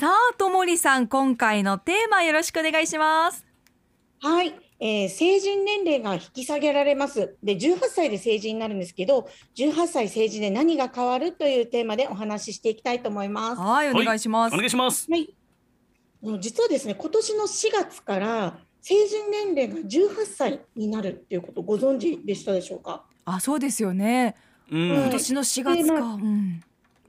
さあ、ともりさん、今回のテーマよろしくお願いします。はい、えー成人年齢が引き下げられます。で、18歳で成人になるんですけど、18歳成人で何が変わるというテーマでお話ししていきたいと思います。はい、お願いします。お願いします。はい。実はですね、今年の4月から成人年齢が18歳になるっていうことご存知でしたでしょうか？あ、そうですよね。うんはい今年の4月か。うん。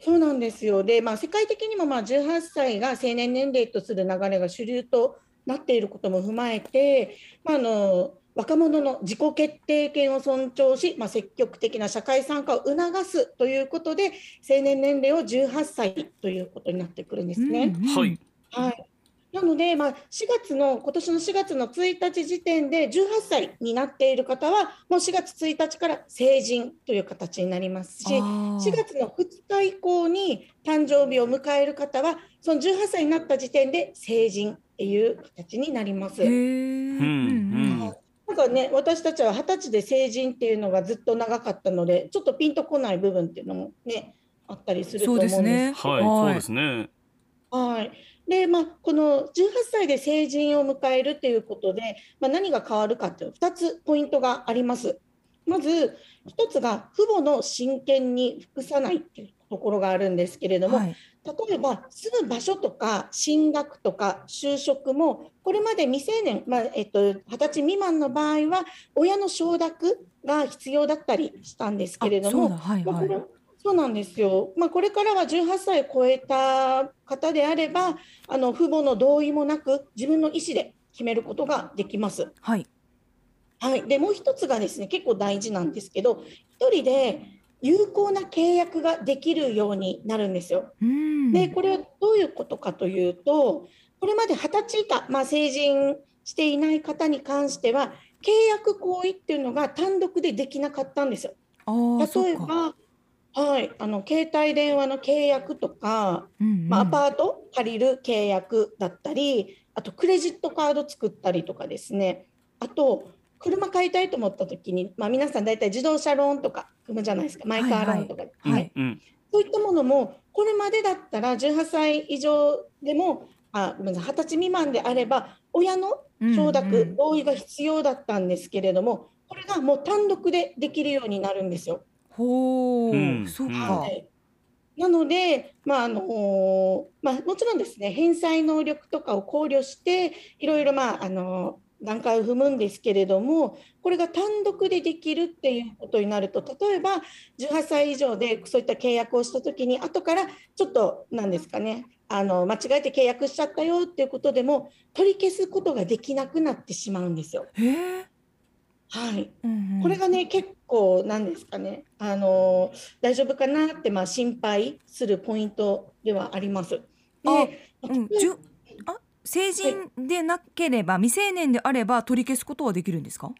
そうなんですよ。で、まあ、世界的にもまあ18歳が成年年齢とする流れが主流となっていることも踏まえて、まあ、あの若者の自己決定権を尊重し、まあ、積極的な社会参加を促すということで、成年年齢を18歳ということになってくるんですね。うんうんはい。はい。なので、まあ、4月の、今年の4月の1日時点で18歳になっている方は、もう4月1日から成人という形になりますし、あー。4月の2日以降に誕生日を迎える方は、その18歳になった時点で成人っていう形になります。なんかね、私たちは20歳で成人っていうのがずっと長かったので、ちょっとピンとこない部分っていうのもね、あったりすると思うんです。そうですね。はい、はい。そうですね。はい。で、まあ、この18歳で成人を迎えるということで、まあ、何が変わるかっていう2つポイントがあります。まず、1つが父母の親権に服さないっていうところがあるんですけれども、はい。例えば住む場所とか進学とか就職もこれまで未成年、まあえっと、20歳未満の場合は親の承諾が必要だったりしたんですけれどもあそうだ、はいはいそうなんですよ、まあ、これからは18歳を超えた方であればあの父母の同意もなく自分の意思で決めることができます。はい。はい、でもう一つがですね結構大事なんですけど一人で有効な契約ができるようになるんですよ。うん。でこれはどういうことかというとこれまで20歳以下、まあ、成人していない方に関しては契約行為っていうのが単独でできなかったんですよ。例え。ば、はい、あの携帯電話の契約とか、うんうん。まあ、アパート借りる契約だったりあとクレジットカード作ったりとかですね。あと車買いたいと思った時に、まあ、皆さん大体自動車ローンとか組むじゃないですか。マイカーローンとか。はいはい。うん。そういったものも、これまでだったら18歳以上でも、あごめんなさい、20歳未満であれば、親の承うん。う諾、ん同意が必要だったんですけれども、これがもう単独でできるようになるんですよ。ほう、うんうんそうか。はいなので、まああのまあ、もちろんですね、返済能力とかを考慮して、いろいろ、まああの段階を踏むんですけれども、これが単独でできるっていうことになると、例えば18歳以上でそういった契約をしたときに、後からちょっと、なんですかね、あの間違えて契約しちゃったよっていうことでも、取り消すことができなくなってしまうんですよ。へえ。はい、うんうんこれがね、結構なんですかね、あの大丈夫かなってまあ心配するポイントではあります。で、あうん、あ成人でなければ、未成年であれば取り消すことはできるんですか？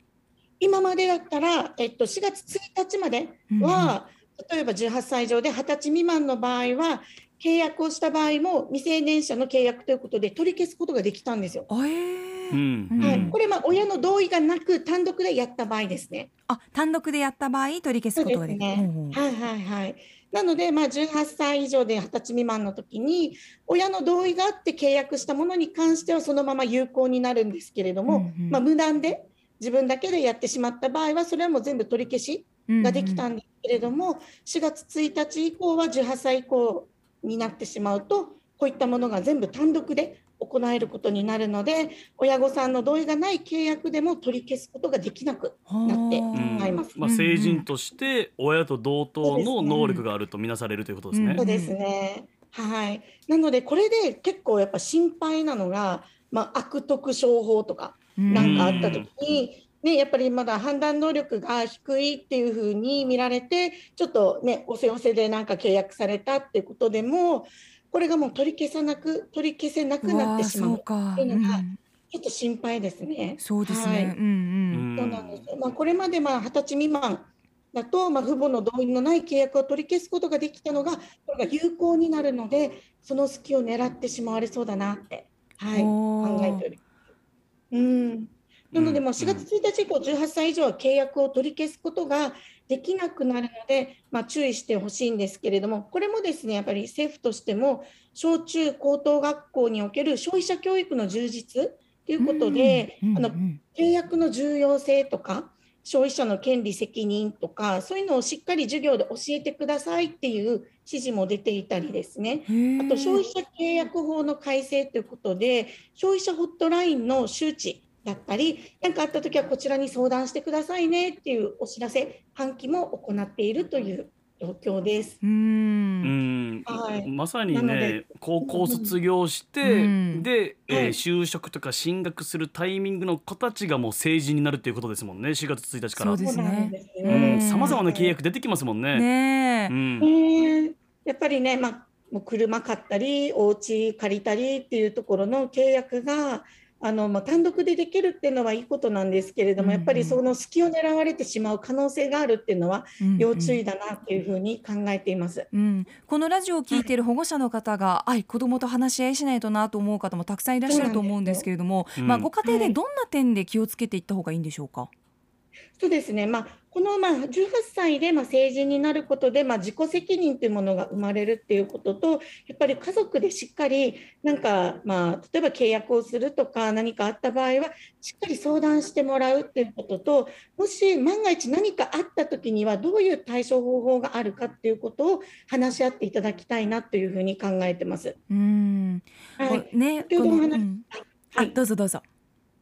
今までだったら、えっと、4月1日までは、例えば18歳以上で20歳未満の場合は、契約をした場合も未成年者の契約ということで取り消すことができたんですよ。あえーうん。うんはい、これまあ親の同意がなく単独でやった場合ですね。あ単独でやった場合取り消すことができる。ね。ほうほうはいはいはい。なので、まあ、18歳以上で20歳未満の時に、親の同意があって契約したものに関してはそのまま有効になるんですけれども、うんうん。まあ、無断で自分だけでやってしまった場合は、それはもう全部取り消しができたんですけれども、4月1日以降は18歳以降になってしまうと、こういったものが全部単独で行えることになるので、親御さんの同意がない契約でも取り消すことができなくなってまいます。まあ、成人として親と同等の能力があるとみなされるということですねうんそう。ですね。はい。なので、これで結構やっぱ心配なのが、まあ、悪徳商法とかうんなんかあった時に、ね、やっぱりまだ判断能力が低いっていうふうに見られて、ちょっとね、おせおせでなんか契約されたっていうことでも、これがもう取り消さなく、取り消せなくなってしまう。うわーそうか。っていうのがうんちょっと心配ですね。そうですはいね。うんうん。そうなんですよ。まあ、これまでまあ20歳未満だと、まあ、父母の同意のない契約を取り消すことができたのが、これが有効になるので、その隙を狙ってしまわれそうだなって、はい、考えております。うん。なので、もううん4月1日以降、18歳以上は契約を取り消すことができなくなるので、まあ、注意してほしいんですけれども、これもですね、やっぱり政府としても、小中高等学校における消費者教育の充実ということで、うんあのうん契約の重要性とか、消費者の権利責任とか、そういうのをしっかり授業で教えてくださいっていう指示も出ていたりですね。あと消費者契約法の改正ということで、消費者ホットラインの周知だったり、何かあったときはこちらに相談してくださいねっていうお知らせ、喚起も行っているという状況です。うん。ん。はい。まさにね高校卒業して、うん。で、えーはい。就職とか進学するタイミングの子たちがもう成人になるっていうことですもんね4月1日から。そうさまざまな契約出てきますもんね。ねえ、うんねえ。やっぱりね、まあ、もう車買ったり、お家借りたりっていうところの契約が、あのまあ、単独でできるっていうのはいいことなんですけれども、うんうんやっぱりその隙を狙われてしまう可能性があるっていうのは、うんうん要注意だなっていうふうに考えています。うん、このラジオを聞いている保護者の方が、あい子供と話し合いしないとなと思う方もたくさんいらっしゃると思うんですけれども、うんまあご家庭ではいどんな点で気をつけていった方がいいんでしょうか？そうですね、まあ、このまあ18歳でまあ成人になることでまあ自己責任というものが生まれるっていうことと、やっぱり家族でしっかりなんか、まあ、例えば契約をするとか何かあった場合は、しっかり相談してもらうっていうことと、もし万が一何かあった時にはどういう対処方法があるかっていうことを話し合っていただきたいなというふうに考えてます。うん、はいね、先ほどお話うん、あはいどうぞどうぞ。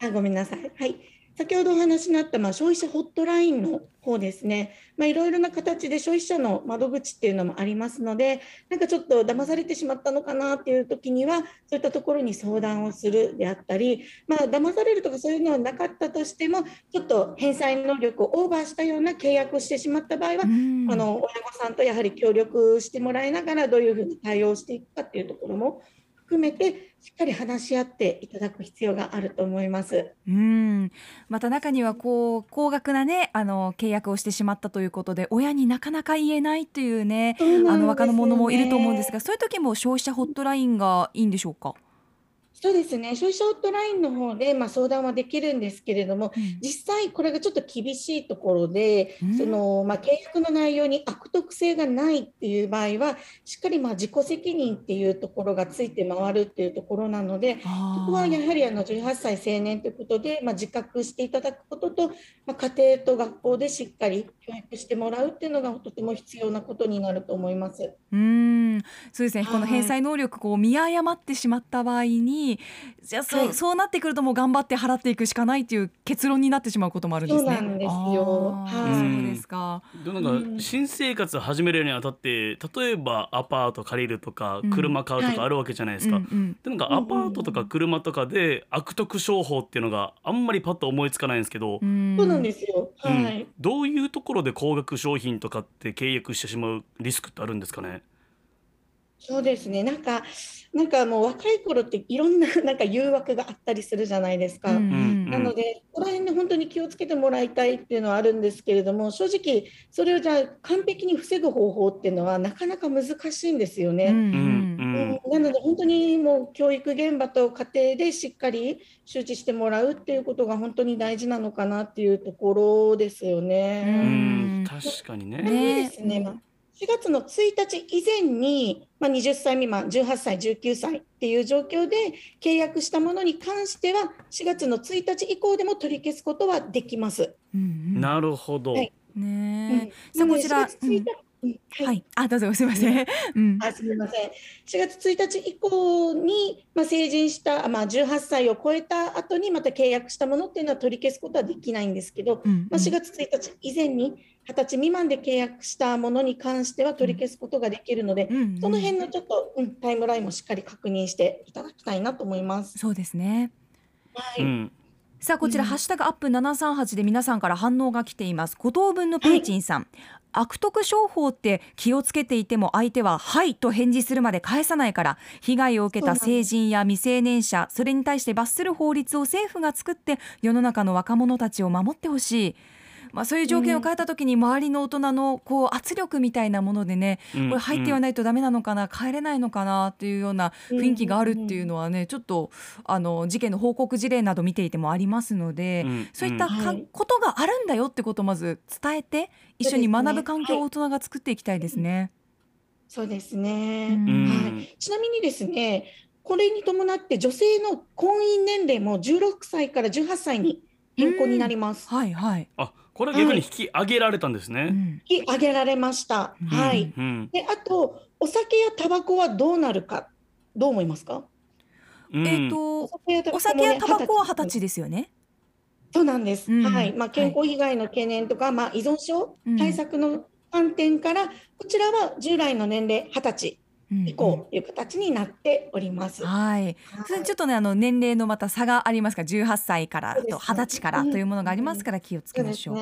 あごめんなさい。はい。先ほどお話になった、まあ、消費者ホットラインの方ですね、まあ、いろいろな形で消費者の窓口っていうのもありますので、なんかちょっと騙されてしまったのかなっていう時には、そういったところに相談をするであったり、まあ、騙されるとかそういうのはなかったとしても、ちょっと返済能力をオーバーしたような契約をしてしまった場合は、うん。あの親御さんとやはり協力してもらいながら、どういうふうに対応していくかっていうところも含めて、しっかり話し合っていただく必要があると思います。うん、また中にはこう高額なねあの契約をしてしまったということで親になかなか言えないっていうねあの若者もいると思うんですがそういう時も消費者ホットラインがいいんでしょうか？そうですね、消費者ホットラインの方で、まあ、相談はできるんですけれども、実際、これがちょっと厳しいところで、うん。そのまあ、契約の内容に悪徳性がないっていう場合は、しっかりまあ自己責任っていうところがついて回るっていうところなので、そこはやはりあの18歳成年ということで、まあ、自覚していただくことと、まあ、家庭と学校でしっかり教育してもらうっていうのがとても必要なことになると思います。うん、そうですね。はいこの返済能力こう見誤ってしまった場合に、じゃあそう、はいそうなってくるともう頑張って払っていくしかないっていう結論になってしまうこともあるんですね。そうなんですよはいそうですか。でなんかうん新生活始めるにあたって例えばアパート借りるとかうん車買うとはいかあるわけじゃないですか。うんうんでなんかアパートとか車とかで悪徳商法っていうのがあんまりパッと思いつかないんですけど、うんそうなんですよ。うんはい。どういうところで高額商品とかって契約してしまうリスクってあるんですかね？そうですね。なんか、なんかもう若い頃っていろんな なんか誘惑があったりするじゃないですか。うんうんなので、ここら辺で本当に気をつけてもらいたいっていうのはあるんですけれども、正直、それをじゃあ完璧に防ぐ方法っていうのはなかなか難しいんですよね。うんうんうんうんなので、本当にもう教育現場と家庭でしっかり周知してもらうっていうことが本当に大事なのかなっていうところですようね。ん確かにね。ねですね、まあ、4月の1日以前に、まあ、20歳未満、18歳、19歳っていう状況で契約したものに関しては、4月の1日以降でも取り消すことはできます。うんうん。なるほど。はい。ねえ。うん。さあこちら。なので4月1日うん。ははい。い、あどうぞすみません。うん。あすみません。4月1日以降に、まあ、成人した、まあ、18歳を超えた後にまた契約したものっていうのは取り消すことはできないんですけど、うんまあ、4月1日以前に20歳未満で契約したものに関しては取り消すことができるので、うんうんその辺のちょっと、うん、タイムラインもしっかり確認していただきたいなと思います。そうですね。はい。うん。さあこちら、うん。ハッシュタグアップ738で皆さんから反応が来ています。五等分のプーチンさん、悪徳商法って気をつけていても相手は「はい」と返事するまで返さないから被害を受けた成人や未成年者それに対して罰する法律を政府が作って世の中の若者たちを守ってほしいまあ、そういう条件を変えた時に周りの大人のこう圧力みたいなものでねこれ入ってはないとダメなのかな帰れないのかなっていうような雰囲気があるっていうのはねちょっとあの事件の報告事例など見ていてもありますのでそういったかことがあるんだよってことをまず伝えて一緒に学ぶ環境を大人が作っていきたいですね。そうですね、はい、ちなみにですねこれに伴って女性の婚姻年齢も16歳から18歳に変更になります。はいはい。あ、これは逆に引き上げられたんですね。はい、引き上げられました。うん、はい。うん、で、あとお酒やタバコはどうなるかどう思いますか？うん、えっ、とお酒やタバコは二十歳ですよね。そうなんです。はい。まあ健康被害の懸念とか、はい、まあ依存症対策の観点から、こちらは従来の年齢二十歳。以降という形になっております。はい。ちょっとねあの年齢のまた差がありますか18歳からと20歳からというものがありますから気をつけましょう。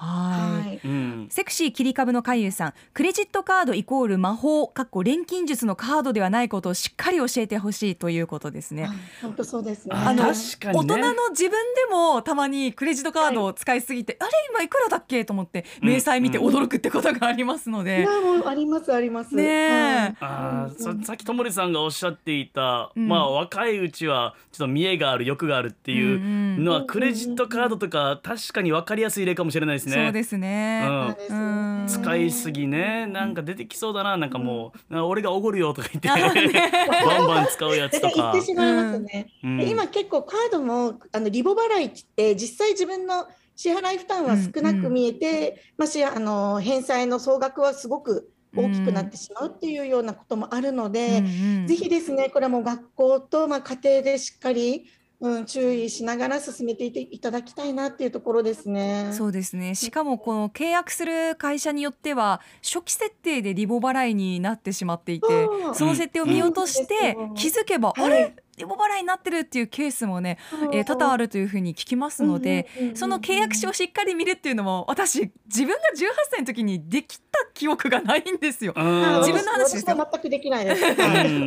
はい、うん、セクシー切り株の海遊さん。クレジットカードイコール魔法かっこ錬金術のカードではないことをしっかり教えてほしいということですね。本当そうですね。あの、ね、大人の自分でもたまにクレジットカードを使いすぎて、はい、あれ今いくらだっけと思って明細見て驚くってことがありますので。うんうん、いやもうありますあります。ね、はい、あささっきともりさんがおっしゃっていた、うん、まあ若いうちはちょっと見栄がある欲があるっていうのは、クレジットカードとか確かに分かりやすい例かもしれないですね。そうですね。うん、使いすぎね。なんか出てきそうだな。なんかもう、俺がおごるよとか言って。バンバン使うやつとか。言ってしまいますね。今結構カードもあのリボ払いって実際自分の支払い負担は少なく見えて、まあ、しあの返済の総額はすごく大きくなってしまうっていうようなこともあるので、うんうん、ぜひですねこれも学校とまあ家庭でしっかりうん、注意しながら進めていていただきたいなっていうところですね。そうですね。しかもこの契約する会社によっては初期設定でリボ払いになってしまっていて、その設定を見落として気づけば、あれ？リボ払いになってるっていうケースもね、えー、多々あるというふうに聞きますので、その契約書をしっかり見るっていうのも私自分が18歳の時にできた記憶がないんですよ。自分の話ですよ。全くできないです。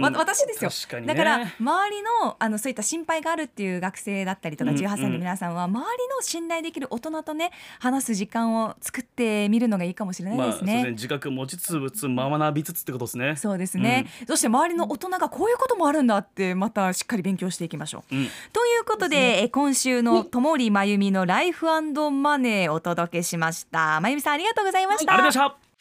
私ですよ。ね、だから周りのあのそういった心配があるっていう学生だったりとか18歳の皆さんは、周りの信頼できる大人とね話す時間を作ってみるのがいいかもしれないですね。まあ、ね自覚持ちつつ学びつつってことですね。そうですね。うん、そして周りの大人がこういうこともあるんだってまたしっかり勉強していきましょう。うん、ということで、ね、今週の友利真由美のライフマネーお届けしました。真由美さんありがとうございました。ありがとうございました。